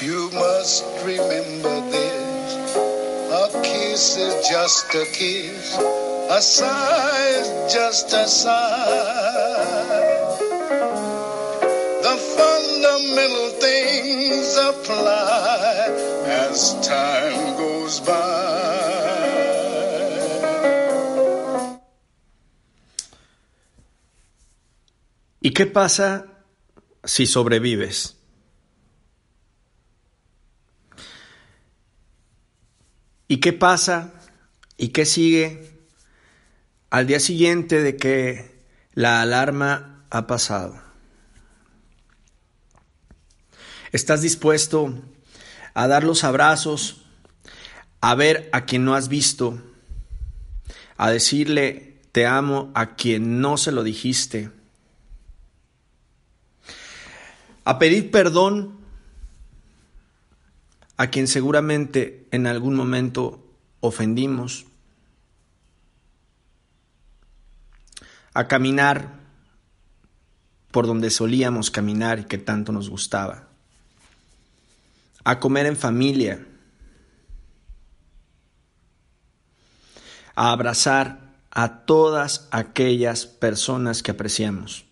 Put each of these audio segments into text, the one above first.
You must remember this. A kiss is just a kiss. A sigh is just a sigh. The fundamental things apply as time goes by. ¿Y qué pasa si sobrevives? ¿Y qué pasa? ¿Y qué sigue al día siguiente de que la alarma ha pasado? ¿Estás dispuesto a dar los abrazos, a ver a quien no has visto, a decirle te amo a quien no se lo dijiste, a pedir perdón a quien seguramente en algún momento ofendimos, a caminar por donde solíamos caminar y que tanto nos gustaba, a comer en familia, a abrazar a todas aquellas personas que apreciamos,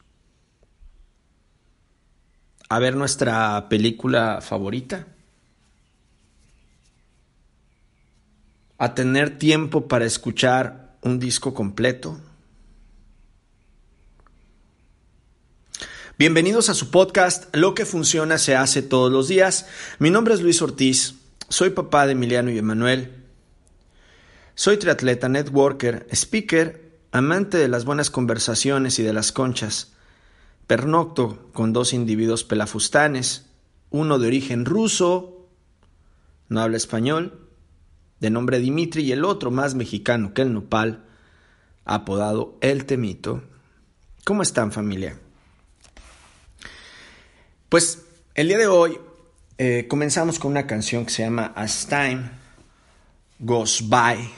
a ver nuestra película favorita a tener tiempo para escuchar un disco completo? Bienvenidos a su podcast Lo que funciona se hace todos los días. Mi nombre es Luis Ortiz, soy papá de Emiliano y Emanuel. Soy triatleta, networker, speaker, amante de las buenas conversaciones y de las conchas. Pernocto con dos individuos pelafustanes, uno de origen ruso, no habla español, de nombre Dimitri, y el otro más mexicano que el nopal, apodado El Temito. ¿Cómo están familia? Pues el día de hoy eh, comenzamos con una canción que se llama As Time Goes By,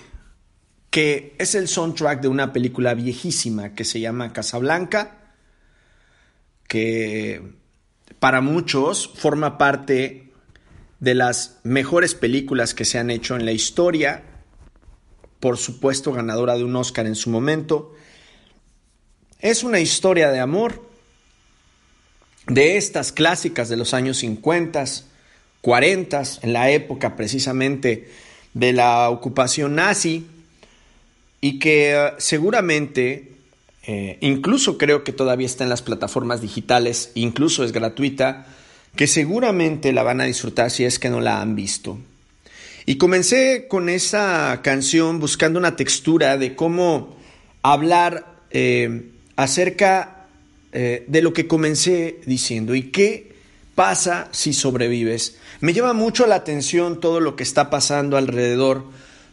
que es el soundtrack de una película viejísima que se llama Casablanca, que para muchos forma parte de las mejores películas que se han hecho en la historia, por supuesto ganadora de un Oscar en su momento. Es una historia de amor de estas clásicas de los años 50, 40, en la época precisamente de la ocupación nazi, y que eh, seguramente, eh, incluso creo que todavía está en las plataformas digitales, incluso es gratuita, que seguramente la van a disfrutar si es que no la han visto. Y comencé con esa canción buscando una textura de cómo hablar eh, acerca eh, de lo que comencé diciendo y qué pasa si sobrevives. Me llama mucho la atención todo lo que está pasando alrededor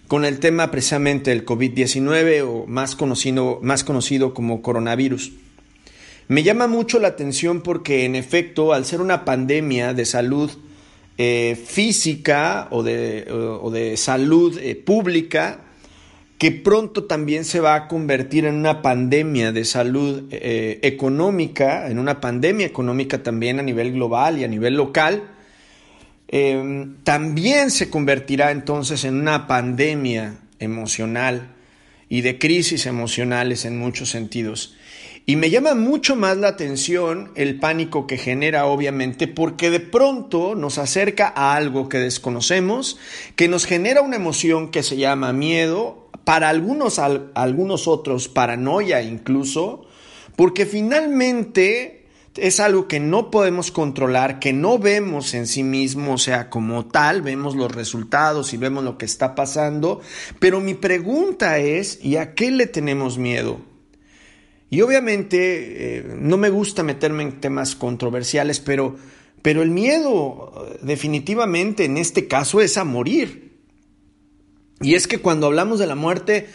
con el tema precisamente del COVID-19 o más conocido, más conocido como coronavirus. Me llama mucho la atención porque en efecto, al ser una pandemia de salud eh, física o de, salud eh, pública, que pronto también se va a convertir en una pandemia de salud eh, económica, en una pandemia económica también a nivel global y a nivel local, también se convertirá entonces en una pandemia emocional y de crisis emocionales en muchos sentidos. Y me llama mucho más la atención el pánico que genera, obviamente, porque de pronto nos acerca a algo que desconocemos, que nos genera una emoción que se llama miedo, para algunos, algunos otros paranoia incluso, porque finalmente es algo que no podemos controlar, que no vemos en sí mismo, o sea, como tal, vemos los resultados y vemos lo que está pasando, pero mi pregunta es, ¿y a qué le tenemos miedo? Y obviamente eh, no me gusta meterme en temas controversiales, pero Pero el miedo definitivamente en este caso es a morir. Y es que cuando hablamos de la muerte,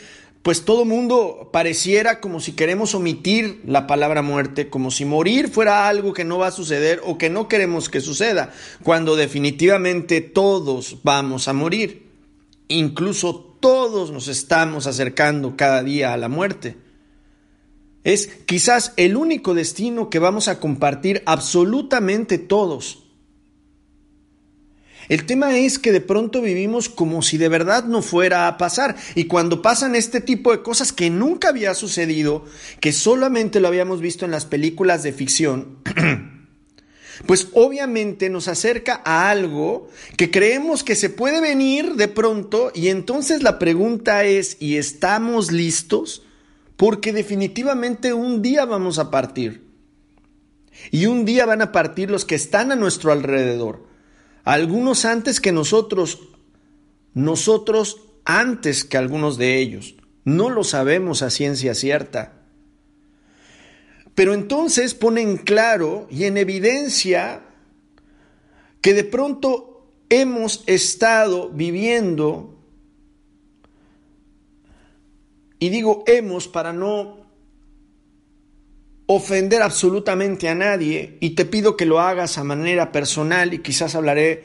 pues todo mundo pareciera como si queremos omitir la palabra muerte, como si morir fuera algo que no va a suceder o que no queremos que suceda, cuando definitivamente todos vamos a morir. Incluso todos nos estamos acercando cada día a la muerte. Es quizás el único destino que vamos a compartir absolutamente todos. El tema es que de pronto vivimos como si de verdad no fuera a pasar. Y cuando pasan este tipo de cosas que nunca había sucedido, que solamente lo habíamos visto en las películas de ficción, pues obviamente nos acerca a algo que creemos que se puede venir de pronto y entonces la pregunta es, ¿y estamos listos? Porque definitivamente un día vamos a partir. Y un día van a partir los que están a nuestro alrededor. Algunos antes que nosotros, nosotros antes que algunos de ellos. No lo sabemos a ciencia cierta. Pero entonces ponen claro y en evidencia que de pronto hemos estado viviendo y digo hemos para no ofender absolutamente a nadie y te pido que lo hagas a manera personal y quizás hablaré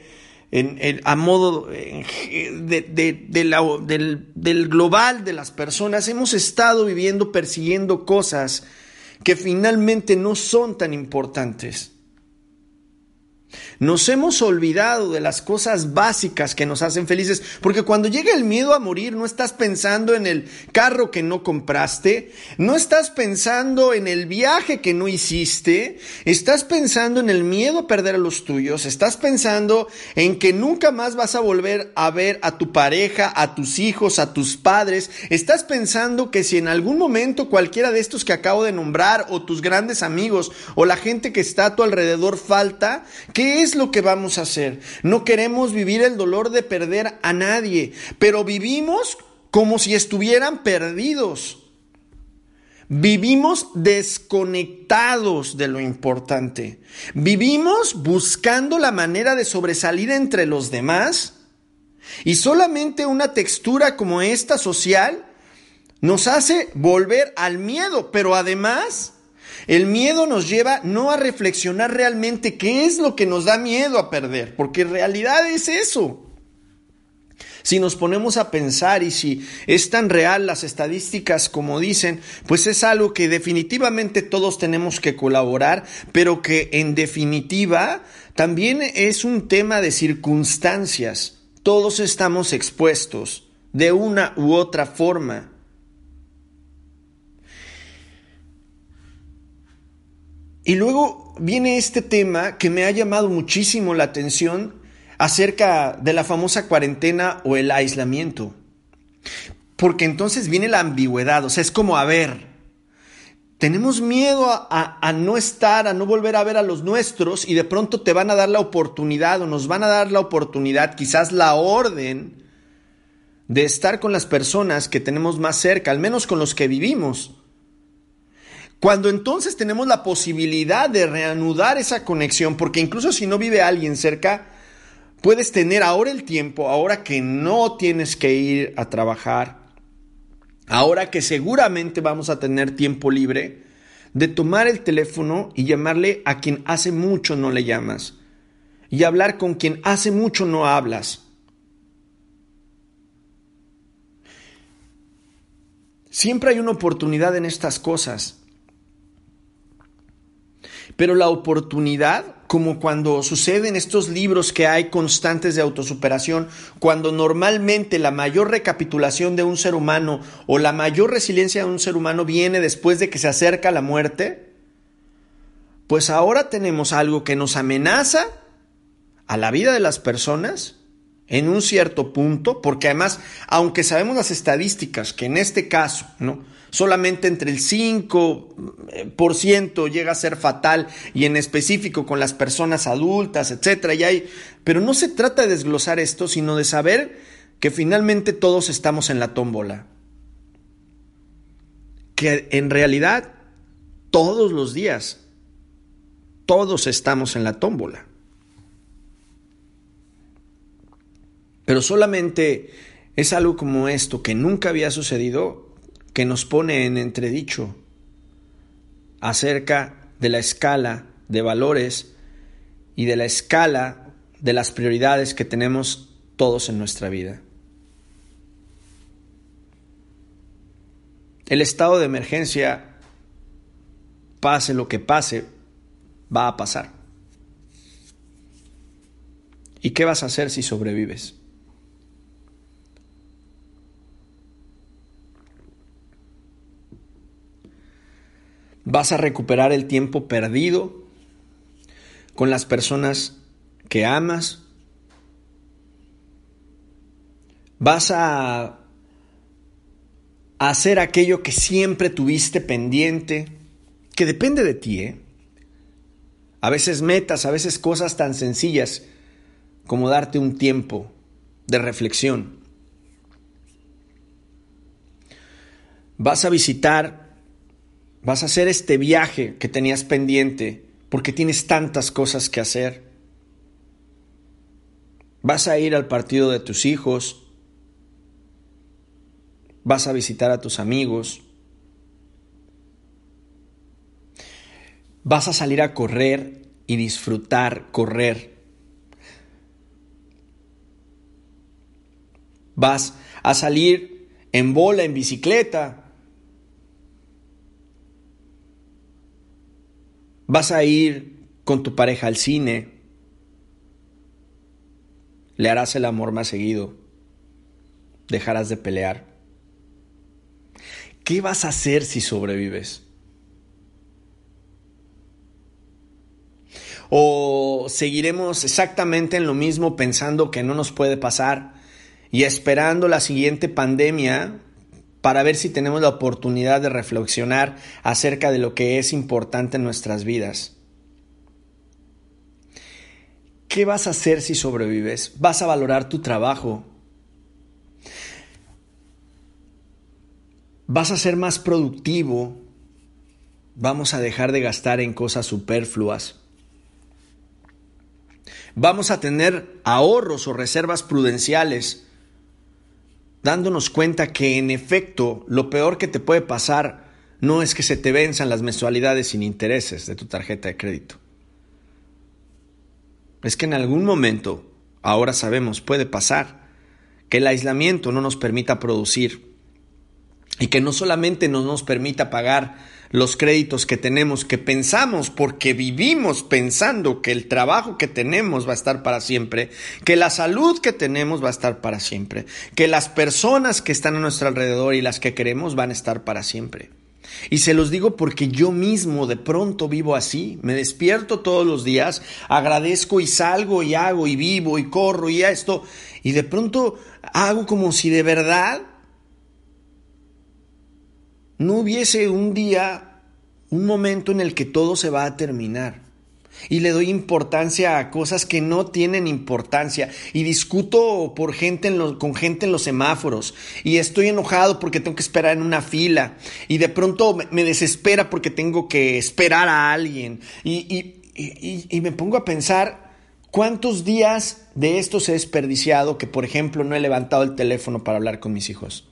en, a modo de, del, del global de las personas. Hemos estado viviendo persiguiendo cosas que finalmente no son tan importantes. Nos hemos olvidado de las cosas básicas que nos hacen felices, porque cuando llega el miedo a morir, no estás pensando en el carro que no compraste, no estás pensando en el viaje que no hiciste, estás pensando en el miedo a perder a los tuyos, estás pensando en que nunca más vas a volver a ver a tu pareja, a tus hijos, a tus padres, estás pensando que si en algún momento cualquiera de estos que acabo de nombrar, o tus grandes amigos, o la gente que está a tu alrededor falta, ¿qué es lo que vamos a hacer? No queremos vivir el dolor de perder a nadie, pero vivimos como si estuvieran perdidos. Vivimos desconectados de lo importante. Vivimos buscando la manera de sobresalir entre los demás. Y solamente una textura como esta social nos hace volver al miedo, pero además el miedo nos lleva no a reflexionar realmente qué es lo que nos da miedo a perder, porque en realidad es eso. Si nos ponemos a pensar y si es tan real las estadísticas como dicen, pues es algo que definitivamente todos tenemos que colaborar, pero que en definitiva también es un tema de circunstancias. Todos estamos expuestos de una u otra forma. Y luego viene este tema que me ha llamado muchísimo la atención acerca de la famosa cuarentena o el aislamiento. Porque entonces viene la ambigüedad, o sea, es como, a ver, tenemos miedo a, no estar, a no volver a ver a los nuestros y de pronto te van a dar la oportunidad o nos van a dar la oportunidad, quizás la orden de estar con las personas que tenemos más cerca, al menos con los que vivimos. Cuando entonces tenemos la posibilidad de reanudar esa conexión, porque incluso si no vive alguien cerca, puedes tener ahora el tiempo, ahora que no tienes que ir a trabajar, ahora que seguramente vamos a tener tiempo libre, de tomar el teléfono y llamarle a quien hace mucho no le llamas y hablar con quien hace mucho no hablas. Siempre hay una oportunidad en estas cosas. Pero la oportunidad, como cuando sucede en estos libros que hay constantes de autosuperación, cuando normalmente la mayor recapitulación de un ser humano o la mayor resiliencia de un ser humano viene después de que se acerca la muerte, pues ahora tenemos algo que nos amenaza a la vida de las personas en un cierto punto, porque además, aunque sabemos las estadísticas, que en este caso, ¿no? solamente entre el 5% eh, llega a ser fatal y en específico con las personas adultas, etcétera. Y hay, pero no se trata de desglosar esto, sino de saber que finalmente todos estamos en la tómbola. Que en realidad todos los días todos estamos en la tómbola. Pero solamente es algo como esto que nunca había sucedido que nos pone en entredicho acerca de la escala de valores y de la escala de las prioridades que tenemos todos en nuestra vida. El estado de emergencia, pase lo que pase, va a pasar. ¿Y qué vas a hacer si sobrevives? Vas a recuperar el tiempo perdido con las personas que amas. Vas a hacer aquello que siempre tuviste pendiente, que depende de ti, ¿eh? A veces metas, a veces cosas tan sencillas como darte un tiempo de reflexión. Vas a visitar, vas a hacer este viaje que tenías pendiente porque tienes tantas cosas que hacer. Vas a ir al partido de tus hijos, vas a visitar a tus amigos, vas a salir a correr y disfrutar correr. Vas a salir en bola, en bicicleta. Vas a ir con tu pareja al cine. Le harás el amor más seguido. Dejarás de pelear. ¿Qué vas a hacer si sobrevives? ¿O seguiremos exactamente en lo mismo pensando que no nos puede pasar y esperando la siguiente pandemia para ver si tenemos la oportunidad de reflexionar acerca de lo que es importante en nuestras vidas? ¿Qué vas a hacer si sobrevives? ¿Vas a valorar tu trabajo? vas a ser más productivo, vamos a dejar de gastar en cosas superfluas, vamos a tener ahorros o reservas prudenciales, dándonos cuenta que en efecto lo peor que te puede pasar no es que se te venzan las mensualidades sin intereses de tu tarjeta de crédito. Es que en algún momento, ahora sabemos, puede pasar que el aislamiento no nos permita producir y que no solamente no nos permita pagar los créditos que tenemos, que pensamos porque vivimos pensando que el trabajo que tenemos va a estar para siempre, que la salud que tenemos va a estar para siempre, que las personas que están a nuestro alrededor y las que queremos van a estar para siempre. Y se los digo porque yo mismo de pronto vivo así, me despierto todos los días, agradezco y salgo y hago y vivo y corro y esto, y de pronto hago como si de verdad no hubiese un día, un momento en el que todo se va a terminar. Y le doy importancia a cosas que no tienen importancia. Y discuto por gente con gente en los semáforos. Y estoy enojado porque tengo que esperar en una fila. Y de pronto me desespera porque tengo que esperar a alguien. Y, y me pongo a pensar cuántos días de estos he desperdiciado que, por ejemplo, no he levantado el teléfono para hablar con mis hijos.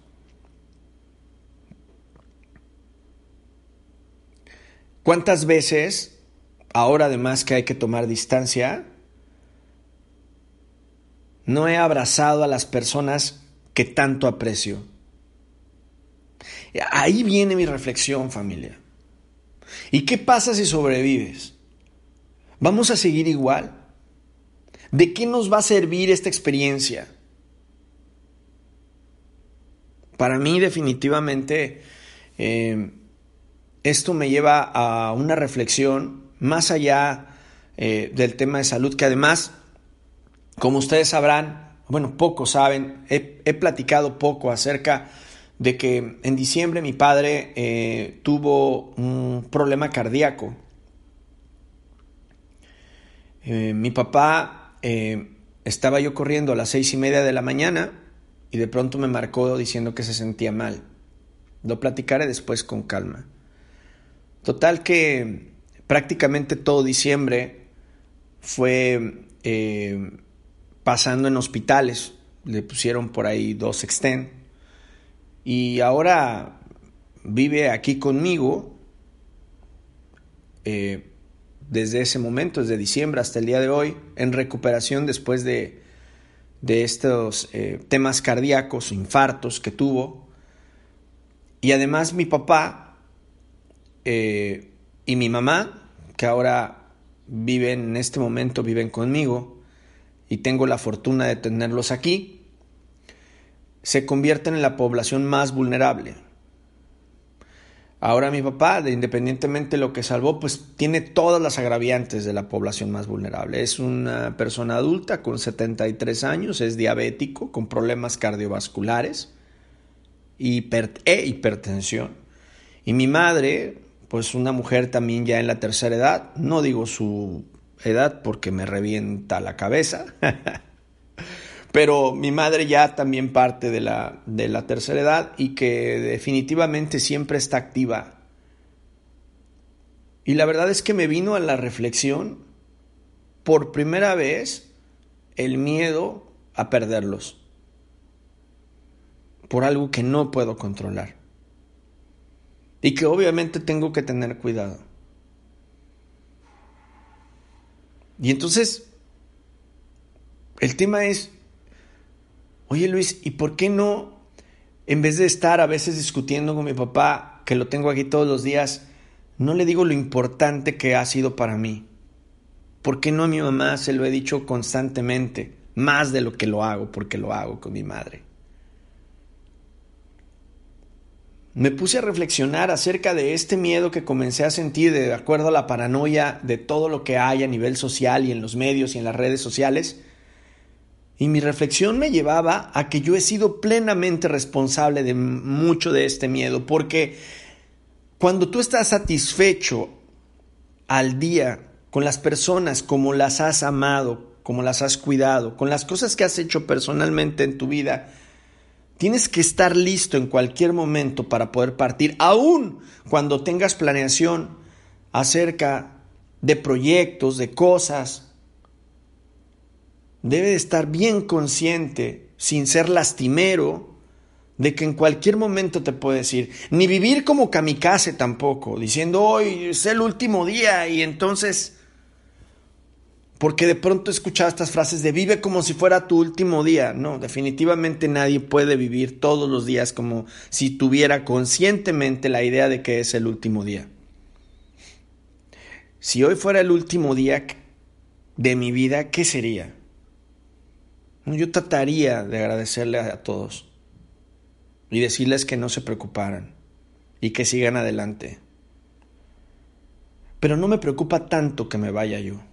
¿Cuántas veces, ahora además que hay que tomar distancia, no he abrazado a las personas que tanto aprecio? Ahí viene mi reflexión, familia. ¿Y qué pasa si sobrevives? ¿Vamos a seguir igual? ¿De qué nos va a servir esta experiencia? Para mí definitivamente eh, esto me lleva a una reflexión más allá eh, del tema de salud, que además, como ustedes sabrán, bueno, pocos saben, he, platicado poco acerca de que en diciembre mi padre eh, tuvo un problema cardíaco. Eh, mi papá estaba yo corriendo a las seis y media de la mañana y de pronto me marcó diciendo que se sentía mal. Lo platicaré después con calma. Total que prácticamente todo diciembre fue eh, pasando en hospitales. le pusieron por ahí dos extend y ahora vive aquí conmigo eh, desde ese momento, desde diciembre hasta el día de hoy, en recuperación después de, de estos eh, temas cardíacos, infartos que tuvo. Y además mi papá eh, y mi mamá, que ahora viven en este momento, viven conmigo, y tengo la fortuna de tenerlos aquí, se convierten en la población más vulnerable. Ahora mi papá, independientemente de lo que salvó, pues tiene todas las agraviantes de la población más vulnerable. Es una persona adulta con 73 años, es diabético, con problemas cardiovasculares e hipertensión. Y mi madre, pues una mujer también ya en la tercera edad, no digo su edad porque me revienta la cabeza, pero mi madre ya también parte de la, de la tercera edad y que definitivamente siempre está activa. Y la verdad es que me vino a la reflexión por primera vez el miedo a perderlos por algo que no puedo controlar y que obviamente tengo que tener cuidado. Y entonces, el tema es, Oye Luis, ¿y por qué no, en vez de estar a veces discutiendo con mi papá, que lo tengo aquí todos los días, no le digo lo importante que ha sido para mí? ¿Por qué no a mi mamá se lo he dicho constantemente? Más de lo que lo hago, porque lo hago con mi madre. Me puse a reflexionar acerca de este miedo que comencé a sentir de acuerdo a la paranoia de todo lo que hay a nivel social y en los medios y en las redes sociales. Y mi reflexión me llevaba a que yo he sido plenamente responsable de mucho de este miedo, porque cuando tú estás satisfecho al día con las personas como las has amado, como las has cuidado, con las cosas que has hecho personalmente en tu vida, tienes que estar listo en cualquier momento para poder partir, aun cuando tengas planeación acerca de proyectos, de cosas, debe de estar bien consciente, sin ser lastimero, de que en cualquier momento te puede decir, ni vivir como kamikaze tampoco, diciendo hoy es el último día y entonces, porque de pronto he escuchado estas frases de vive como si fuera tu último día. No, definitivamente nadie puede vivir todos los días como si tuviera conscientemente la idea de que es el último día. Si hoy fuera el último día de mi vida, ¿qué sería? Yo trataría de agradecerle a todos y decirles que no se preocuparan y que sigan adelante. Pero no me preocupa tanto que me vaya yo.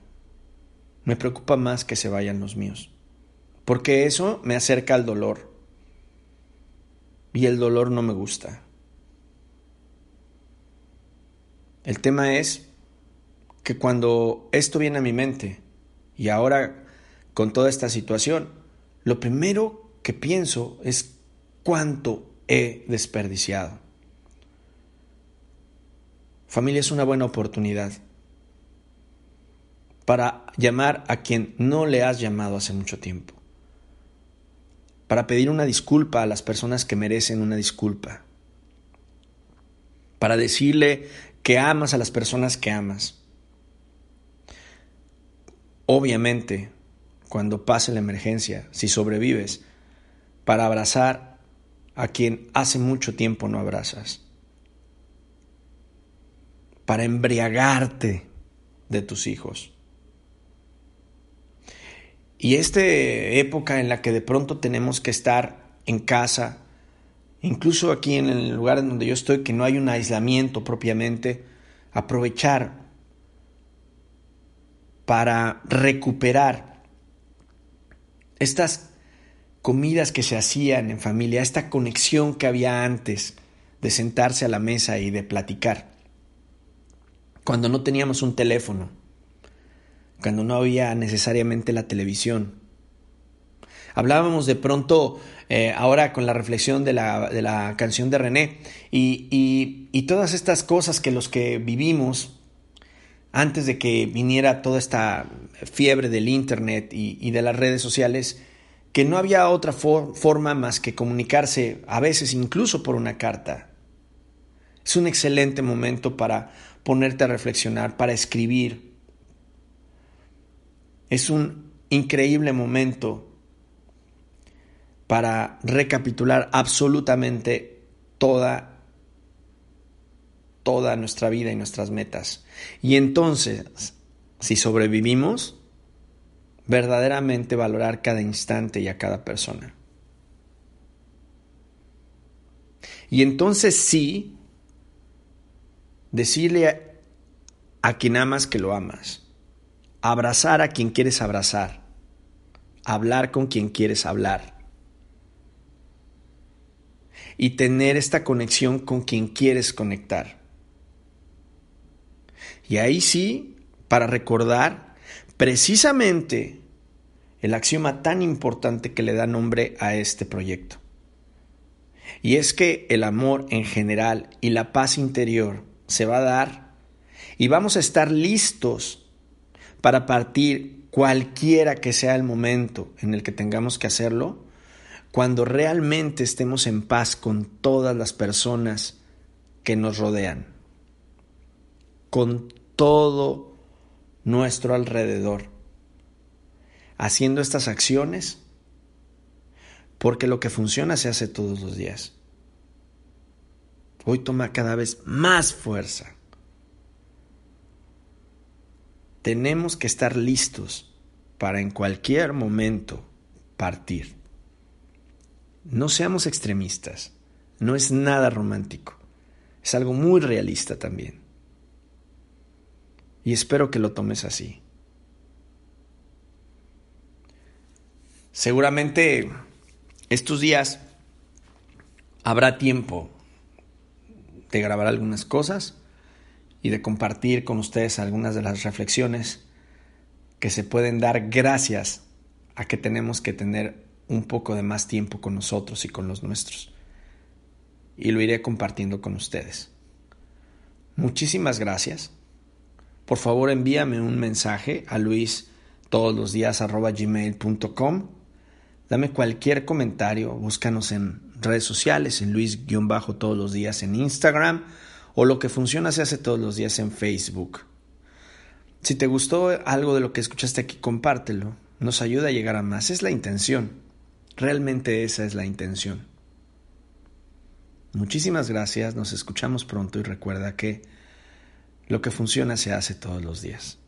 Me preocupa más que se vayan los míos. Porque eso me acerca al dolor. Y el dolor no me gusta. El tema es que cuando esto viene a mi mente y ahora con toda esta situación, lo primero que pienso es cuánto he desperdiciado. Familia es una buena oportunidad para llamar a quien no le has llamado hace mucho tiempo, para pedir una disculpa a las personas que merecen una disculpa, para decirle que amas a las personas que amas. Obviamente, cuando pase la emergencia, si sobrevives, para abrazar a quien hace mucho tiempo no abrazas, para embriagarte de tus hijos. Y esta época en la que de pronto tenemos que estar en casa, incluso aquí en el lugar en donde yo estoy, que no hay un aislamiento propiamente, aprovechar para recuperar estas comidas que se hacían en familia, esta conexión que había antes de sentarse a la mesa y de platicar, cuando no teníamos un teléfono, cuando no había necesariamente la televisión. Hablábamos de pronto, eh, ahora con la reflexión de la, canción de René, y, y todas estas cosas que los que vivimos antes de que viniera toda esta fiebre del Internet y, de las redes sociales, que no había otra forma más que comunicarse, a veces incluso por una carta. Es un excelente momento para ponerte a reflexionar, para escribir. Es un increíble momento para recapitular absolutamente toda toda nuestra vida y nuestras metas. Y entonces, si sobrevivimos, verdaderamente valorar cada instante y a cada persona. Y entonces sí, decirle a, a, quien amas que lo amas, abrazar a quien quieres abrazar, hablar con quien quieres hablar y tener esta conexión con quien quieres conectar. Y ahí sí, para recordar precisamente el axioma tan importante que le da nombre a este proyecto. Y es que el amor en general y la paz interior se va a dar y vamos a estar listos para partir cualquiera que sea el momento en el que tengamos que hacerlo, cuando realmente estemos en paz con todas las personas que nos rodean, con todo nuestro alrededor, haciendo estas acciones, porque lo que funciona se hace todos los días. Hoy toma cada vez más fuerza. Tenemos que estar listos para en cualquier momento partir. No seamos extremistas. No es nada romántico. Es algo muy realista también. Y espero que lo tomes así. Seguramente estos días habrá tiempo de grabar algunas cosas y de compartir con ustedes algunas de las reflexiones que se pueden dar gracias a que tenemos que tener un poco de más tiempo con nosotros y con los nuestros. Y lo iré compartiendo con ustedes. Muchísimas gracias por favor envíame un mensaje a luis todos los días gmail.com. Dame cualquier comentario, búscanos en redes sociales, en Luis-todos los días en Instagram o lo que funciona se hace todos los días en Facebook. Si te gustó algo de lo que escuchaste aquí, compártelo. Nos ayuda a llegar a más. Es la intención. Realmente esa es la intención. Muchísimas gracias. Nos escuchamos pronto y recuerda que lo que funciona se hace todos los días.